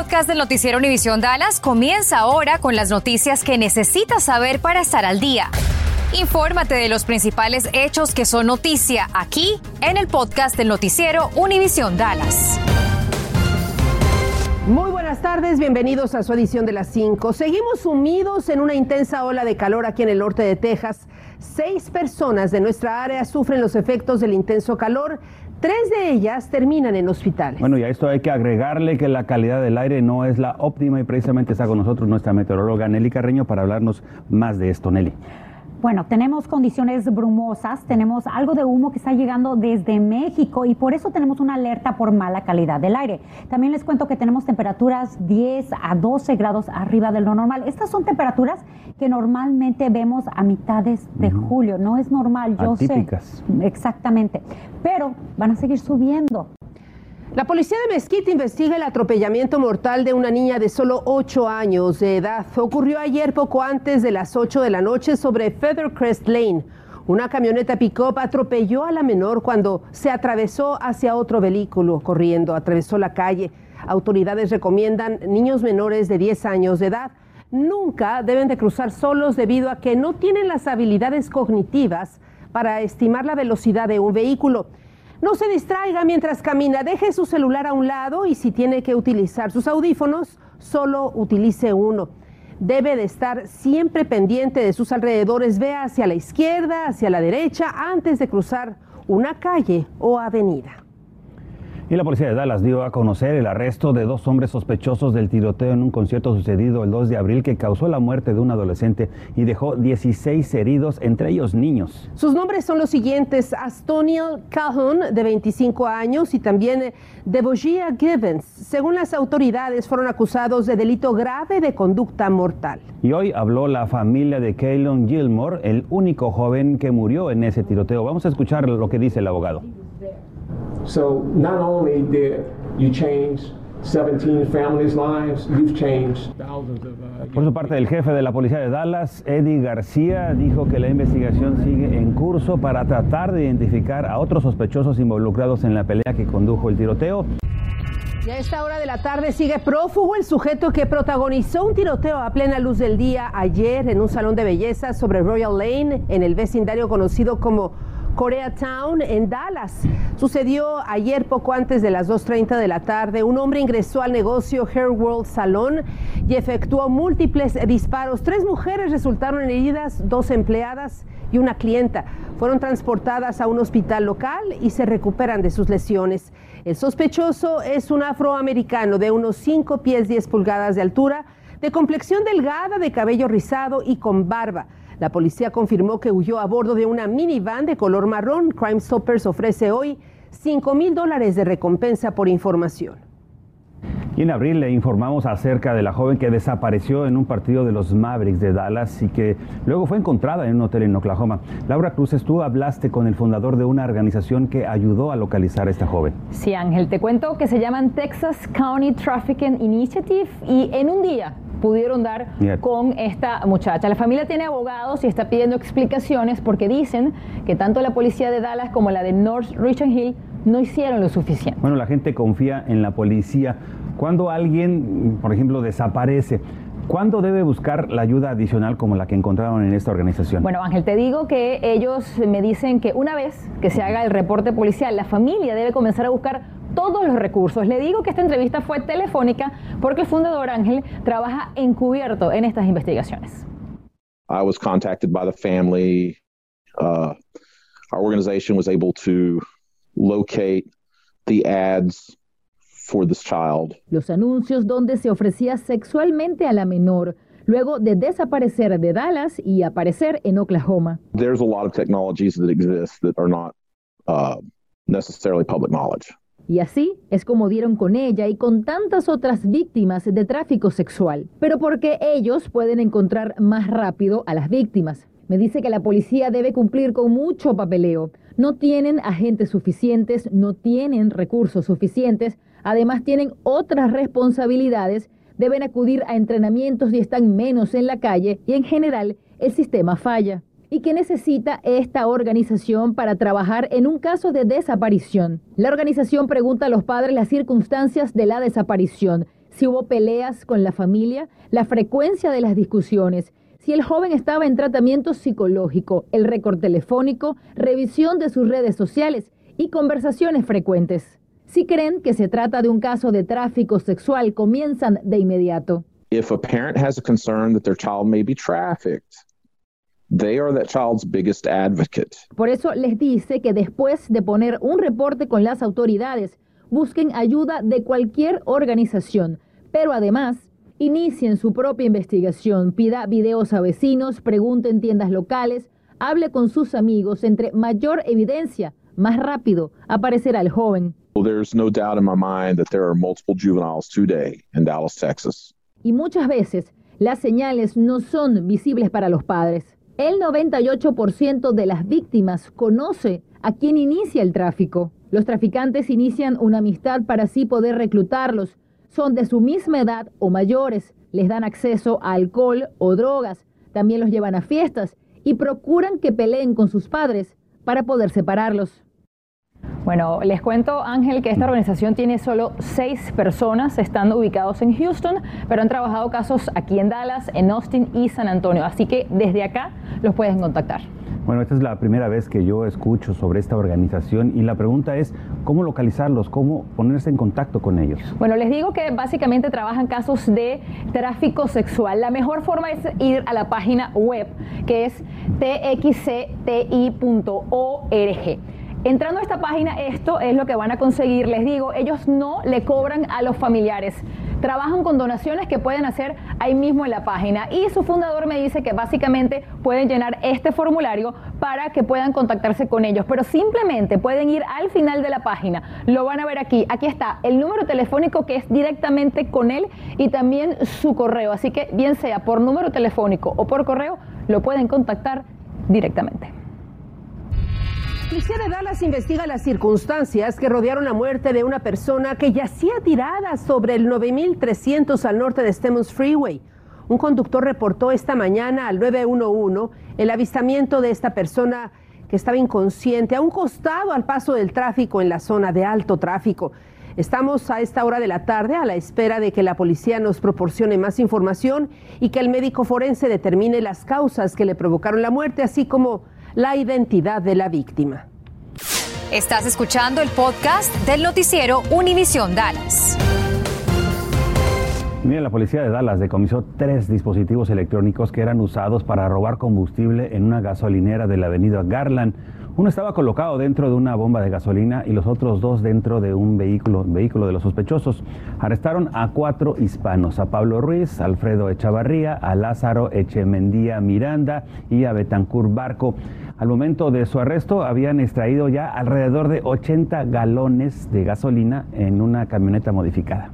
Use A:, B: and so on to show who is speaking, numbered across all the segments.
A: podcast del noticiero Univisión Dallas comienza ahora con las noticias que necesitas saber para estar al día. Infórmate de los principales hechos que son noticia aquí en el podcast del noticiero Univisión Dallas.
B: Muy buenas tardes, bienvenidos a su edición de las 5. Seguimos sumidos en una intensa ola de calor aquí en el norte de Texas. Seis personas de nuestra área sufren los efectos del intenso calor. Tres de ellas terminan en hospitales.
C: Bueno, y a esto hay que agregarle que la calidad del aire no es la óptima y precisamente está con nosotros nuestra meteoróloga Nelly Carreño para hablarnos más de esto. Nelly.
D: Bueno, tenemos condiciones brumosas, tenemos algo de humo que está llegando desde México y por eso tenemos una alerta por mala calidad del aire. También les cuento que tenemos temperaturas 10 a 12 grados arriba de lo normal. Estas son temperaturas que normalmente vemos a mitades de julio. No es normal, yo
C: Atípicas.
D: sé. Exactamente. Pero van a seguir subiendo.
B: La policía de Mesquite investiga el atropellamiento mortal de una niña de solo 8 años de edad. Ocurrió ayer poco antes de las 8 de la noche sobre Feathercrest Lane. Una camioneta pick-up atropelló a la menor cuando se atravesó hacia otro vehículo corriendo, atravesó la calle. Autoridades recomiendan niños menores de 10 años de edad nunca deben de cruzar solos debido a que no tienen las habilidades cognitivas para estimar la velocidad de un vehículo. No se distraiga mientras camina, deje su celular a un lado y si tiene que utilizar sus audífonos, solo utilice uno. Debe de estar siempre pendiente de sus alrededores, vea hacia la izquierda, hacia la derecha, antes de cruzar una calle o avenida.
C: Y la policía de Dallas dio a conocer el arresto de dos hombres sospechosos del tiroteo en un concierto sucedido el 2 de abril que causó la muerte de un adolescente y dejó 16 heridos, entre ellos niños.
B: Sus nombres son los siguientes, Astoniel Calhoun, de 25 años, y también eh, Debogia Givens. Según las autoridades, fueron acusados de delito grave de conducta mortal.
C: Y hoy habló la familia de Kaylon Gilmore, el único joven que murió en ese tiroteo. Vamos a escuchar lo que dice el abogado.
E: So not only did you change 17 families' lives, you've changed thousands of. Uh,
C: Por su parte, el jefe de la policía de Dallas, Eddie García, dijo que la investigación sigue en curso para tratar de identificar a otros sospechosos involucrados en la pelea que condujo el tiroteo.
B: Y a esta hora de la tarde sigue prófugo el sujeto que protagonizó un tiroteo a plena luz del día ayer en un salón de belleza sobre Royal Lane en el vecindario conocido como Koreatown en Dallas. Sucedió ayer poco antes de las 2.30 de la tarde. Un hombre ingresó al negocio Hair World Salon y efectuó múltiples disparos. Tres mujeres resultaron heridas, dos empleadas y una clienta. Fueron transportadas a un hospital local y se recuperan de sus lesiones. El sospechoso es un afroamericano de unos 5 pies 10 pulgadas de altura, de complexión delgada, de cabello rizado y con barba. La policía confirmó que huyó a bordo de una minivan de color marrón. Crime Stoppers ofrece hoy 5 mil dólares de recompensa por información.
C: Y en abril le informamos acerca de la joven que desapareció en un partido de los Mavericks de Dallas y que luego fue encontrada en un hotel en Oklahoma. Laura Cruz, tú hablaste con el fundador de una organización que ayudó a localizar a esta joven.
F: Sí, Ángel, te cuento que se llaman Texas County Trafficking Initiative y en un día pudieron dar
C: Bien.
F: con esta muchacha. La familia tiene abogados y está pidiendo explicaciones porque dicen que tanto la policía de Dallas como la de North Richland Hill no hicieron lo suficiente.
C: Bueno, la gente confía en la policía. Cuando alguien, por ejemplo, desaparece, ¿cuándo debe buscar la ayuda adicional como la que encontraron en esta organización?
F: Bueno, Ángel, te digo que ellos me dicen que una vez que se haga el reporte policial, la familia debe comenzar a buscar todos los recursos. Le digo que esta entrevista fue telefónica porque el fundador Ángel trabaja encubierto en estas investigaciones.
G: I was contacted by the family. Uh, our organization was able to locate the ads for this child.
F: Los anuncios donde se ofrecía sexualmente a la menor luego de desaparecer de Dallas y aparecer en Oklahoma.
G: There's a lot of technologies that exist that are not uh, necessarily public knowledge.
F: Y así es como dieron con ella y con tantas otras víctimas de tráfico sexual. Pero porque ellos pueden encontrar más rápido a las víctimas. Me dice que la policía debe cumplir con mucho papeleo. No tienen agentes suficientes, no tienen recursos suficientes, además tienen otras responsabilidades, deben acudir a entrenamientos y están menos en la calle y en general el sistema falla. Y que necesita esta organización para trabajar en un caso de desaparición. La organización pregunta a los padres las circunstancias de la desaparición, si hubo peleas con la familia, la frecuencia de las discusiones, si el joven estaba en tratamiento psicológico, el récord telefónico, revisión de sus redes sociales y conversaciones frecuentes. Si creen que se trata de un caso de tráfico sexual, comienzan de inmediato.
G: If a parent has a concern that their child may be trafficked, they are that child's biggest advocate.
F: Por eso les dice que después de poner un reporte con las autoridades, busquen ayuda de cualquier organización, pero además inicien su propia investigación, pida videos a vecinos, pregunte en tiendas locales, hable con sus amigos, entre mayor evidencia, más rápido aparecerá el joven.
G: There's no doubt in my mind that there are multiple juveniles today in Dallas, Texas.
F: Y muchas veces las señales no son visibles para los padres. El 98% de las víctimas conoce a quien inicia el tráfico. Los traficantes inician una amistad para así poder reclutarlos. Son de su misma edad o mayores. Les dan acceso a alcohol o drogas. También los llevan a fiestas y procuran que peleen con sus padres para poder separarlos. Bueno, les cuento, Ángel, que esta organización tiene solo seis personas, están ubicados en Houston, pero han trabajado casos aquí en Dallas, en Austin y San Antonio. Así que desde acá los pueden contactar.
C: Bueno, esta es la primera vez que yo escucho sobre esta organización y la pregunta es cómo localizarlos, cómo ponerse en contacto con ellos.
F: Bueno, les digo que básicamente trabajan casos de tráfico sexual. La mejor forma es ir a la página web que es txcti.org. Entrando a esta página, esto es lo que van a conseguir. Les digo, ellos no le cobran a los familiares. Trabajan con donaciones que pueden hacer ahí mismo en la página. Y su fundador me dice que básicamente pueden llenar este formulario para que puedan contactarse con ellos. Pero simplemente pueden ir al final de la página. Lo van a ver aquí. Aquí está el número telefónico que es directamente con él y también su correo. Así que bien sea por número telefónico o por correo, lo pueden contactar directamente.
B: Policía de Dallas investiga las circunstancias que rodearon la muerte de una persona que yacía tirada sobre el 9300 al norte de Stemmons Freeway. Un conductor reportó esta mañana al 911 el avistamiento de esta persona que estaba inconsciente a un costado al paso del tráfico en la zona de alto tráfico. Estamos a esta hora de la tarde a la espera de que la policía nos proporcione más información y que el médico forense determine las causas que le provocaron la muerte, así como la identidad de la víctima.
A: Estás escuchando el podcast del noticiero Univisión Dallas.
C: Mira, la policía de Dallas decomisó tres dispositivos electrónicos que eran usados para robar combustible en una gasolinera de la avenida Garland. Uno estaba colocado dentro de una bomba de gasolina y los otros dos dentro de un vehículo, vehículo de los sospechosos. Arrestaron a cuatro hispanos, a Pablo Ruiz, Alfredo Echavarría, a Lázaro Echemendía Miranda y a Betancur Barco. Al momento de su arresto habían extraído ya alrededor de 80 galones de gasolina en una camioneta modificada.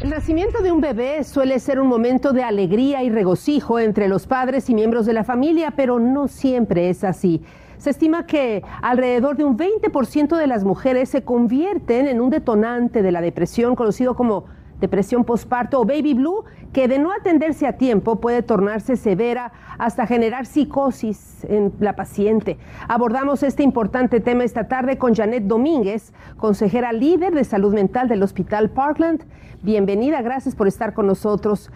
B: El nacimiento de un bebé suele ser un momento de alegría y regocijo entre los padres y miembros de la familia, pero no siempre es así. Se estima que alrededor de un 20% de las mujeres se convierten en un detonante de la depresión conocido como depresión postparto o baby blue, que de no atenderse a tiempo puede tornarse severa hasta generar psicosis en la paciente. Abordamos este importante tema esta tarde con Janet Domínguez, consejera líder de salud mental del Hospital Parkland. Bienvenida, gracias por estar con nosotros.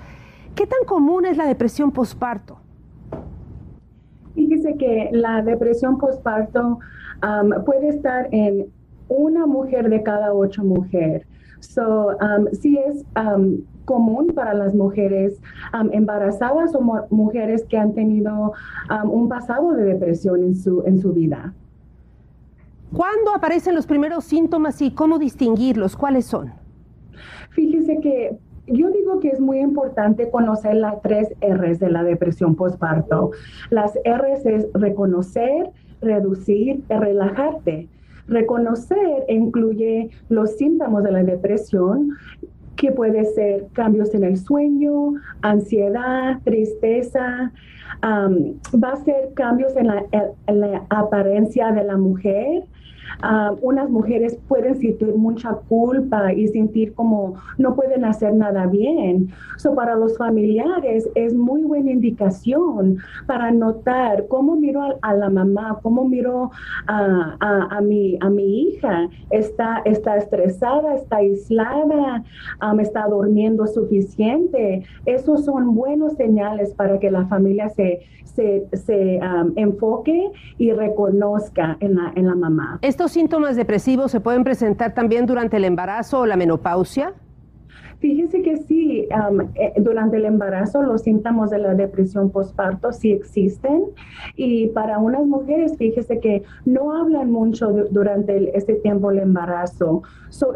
B: ¿Qué tan común es la depresión postparto?
H: Fíjese que la depresión postparto puede estar en una mujer de cada ocho mujeres. So, um, sí es común para las mujeres embarazadas o mujeres que han tenido un pasado de depresión en su, en su vida.
B: ¿Cuándo aparecen los primeros síntomas y cómo distinguirlos? ¿Cuáles son?
H: Fíjese que yo digo que es muy importante conocer las tres R's de la depresión postparto. Las R's es reconocer, reducir y relajarte. Reconocer incluye los síntomas de la depresión, que puede ser cambios en el sueño, ansiedad, tristeza, va a ser cambios en la, apariencia de la mujer, ah, unas mujeres pueden sentir mucha culpa y sentir como no pueden hacer nada bien. So, para los familiares es muy buena indicación para notar cómo miro a, la mamá, cómo miro a, mi, a mi hija. Está, está estresada, está aislada, me está durmiendo suficiente. Esos son buenos señales para que la familia se, se, se enfoque y reconozca en la, en la mamá.
B: ¿Estos síntomas depresivos se pueden presentar también durante el embarazo o la menopausia?
H: Fíjese que sí, eh, durante el embarazo los síntomas de la depresión postparto sí existen y para unas mujeres, fíjese que no hablan mucho durante este tiempo el embarazo.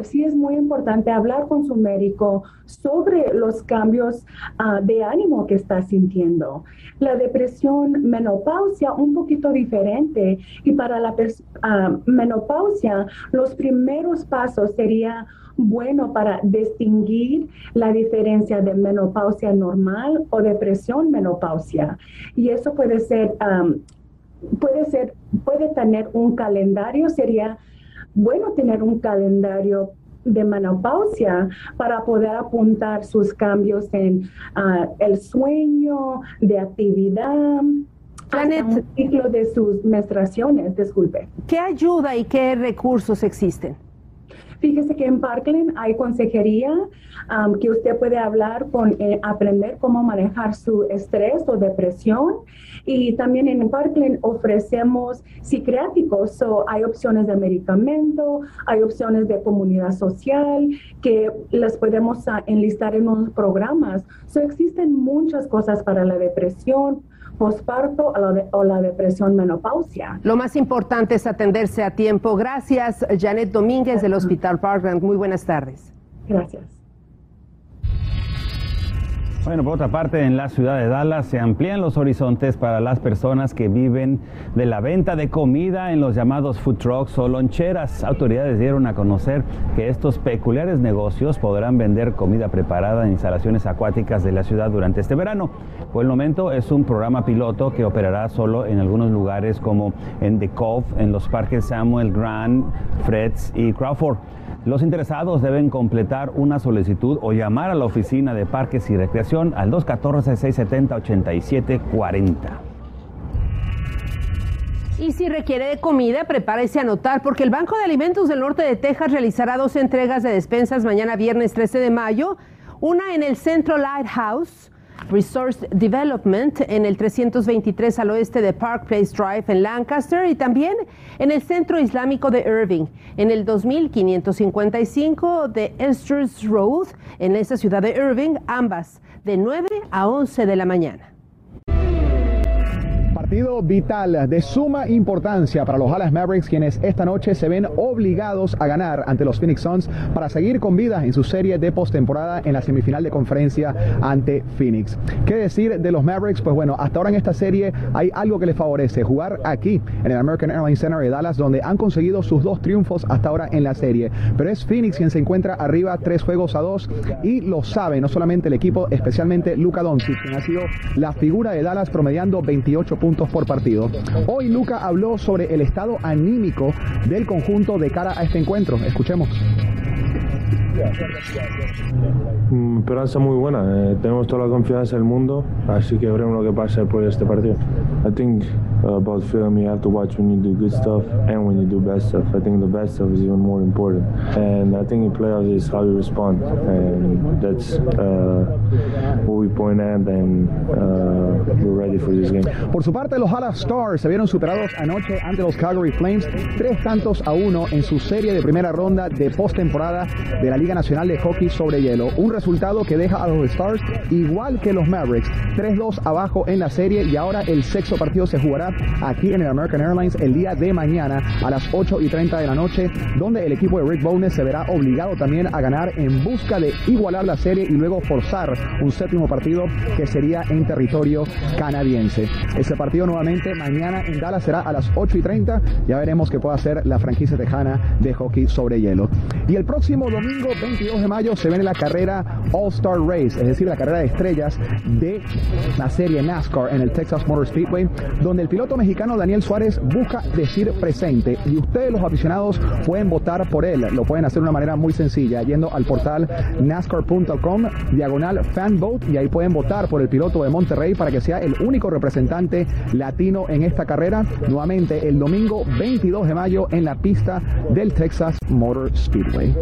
H: sí es muy importante hablar con su médico sobre los cambios ah, de ánimo que está sintiendo. La depresión menopausia un poquito diferente y para la uh, menopausia los primeros pasos sería bueno para distinguir la diferencia de menopausia normal o depresión menopausia. Y eso puede ser, puede ser, puede tener un calendario, sería bueno tener un calendario de menopausia para poder apuntar sus cambios en ah, el sueño, de actividad, Janet, ciclo de sus menstruaciones, disculpe.
B: ¿Qué ayuda y qué recursos existen?
H: Fíjese que en Parkland hay consejería que usted puede hablar con, eh, aprender cómo manejar su estrés o depresión. Y también en Parkland ofrecemos psiquiátricos, hay opciones de medicamento, hay opciones de comunidad social que las podemos ah, enlistar en unos programas. So, existen muchas cosas para la depresión, posparto o la, depresión menopausia.
B: Lo más importante es atenderse a tiempo. Gracias, Janet Domínguez del Hospital Parkland. Muy buenas tardes.
H: Gracias.
C: Bueno, por otra parte, en la ciudad de Dallas se amplían los horizontes para las personas que viven de la venta de comida en los llamados food trucks o loncheras. Autoridades dieron a conocer que estos peculiares negocios podrán vender comida preparada en instalaciones acuáticas de la ciudad durante este verano. Por el momento es un programa piloto que operará solo en algunos lugares como en The Cove, en los parques Samuel Grant, Freds y Crawford. Los interesados deben completar una solicitud o llamar a la oficina de parques y recreación al 214-670-8740.
B: Y si requiere de comida, prepárese a anotar porque el Banco de Alimentos del Norte de Texas realizará dos entregas de despensas mañana viernes 13 de mayo, una en el Centro Lighthouse Resource Development en el 323 al oeste de Park Place Drive en Lancaster y también en el Centro Islámico de Irving en el 2555 de Esters Road en esa ciudad de Irving, ambas de 9 a 11 de la mañana
I: partido vital de suma importancia para los Dallas Mavericks, quienes esta noche se ven obligados a ganar ante los Phoenix Suns para seguir con vida en su serie de postemporada en la semifinal de conferencia ante Phoenix. ¿Qué decir de los Mavericks? Pues bueno, hasta ahora en esta serie hay algo que les favorece, jugar aquí en el American Airlines Center de Dallas, donde han conseguido sus dos triunfos hasta ahora en la serie. Pero es Phoenix quien se encuentra arriba tres juegos a dos y lo sabe no solamente el equipo, especialmente Luca Doncic, quien ha sido la figura de Dallas promediando 28 puntos por partido. Hoy Luca habló sobre el estado anímico del conjunto de cara a este encuentro. Escuchemos.
J: Mm, esperanza muy buena. Eh, tenemos toda la confianza del mundo, así que veremos lo que pasa por este partido. I think uh, about film you have to watch when you do good stuff and when you do bad stuff. I think the bad stuff is even more important. And I think in playoffs is how you respond, and that's uh, what we point at, and uh, we're ready for this game.
I: Por su parte, los Dallas Stars se vieron superados anoche ante los Calgary Flames, tres tantos a uno en su serie de primera ronda de postemporada de la Liga Nacional de Hockey sobre Hielo. Un resultado que deja a los Stars igual que los Mavericks, 3-2 abajo en la serie y ahora el sexto partido se jugará aquí en el American Airlines el día de mañana a las 8 y 30 de la noche, donde el equipo de Rick Bowness se verá obligado también a ganar en busca de igualar la serie y luego forzar un séptimo partido que sería en territorio canadiense. Ese partido nuevamente mañana en Dallas será a las 8 y 30. Ya veremos qué puede hacer la franquicia tejana de hockey sobre hielo. Y el próximo domingo 22 de mayo se viene la carrera All Star Race, es decir, la carrera de estrellas de la serie NASCAR en el Texas Motor Speedway, donde el piloto mexicano Daniel Suárez busca decir presente y ustedes los aficionados pueden votar por él. Lo pueden hacer de una manera muy sencilla, yendo al portal nascar.com, diagonal fan vote, y ahí pueden votar por el piloto de Monterrey para que sea el único representante latino en esta carrera. Nuevamente el domingo 22 de mayo en la pista del Texas Motor Speedway.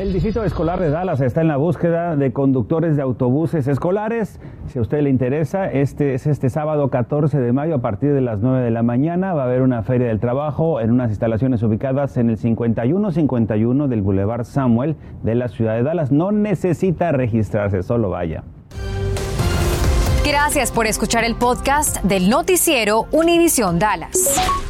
C: El Distrito Escolar de Dallas está en la búsqueda de conductores de autobuses escolares. Si a usted le interesa, este es este sábado 14 de mayo a partir de las 9 de la mañana. Va a haber una feria del trabajo en unas instalaciones ubicadas en el 5151 del Boulevard Samuel de la ciudad de Dallas. No necesita registrarse, solo vaya.
A: Gracias por escuchar el podcast del noticiero Univisión Dallas.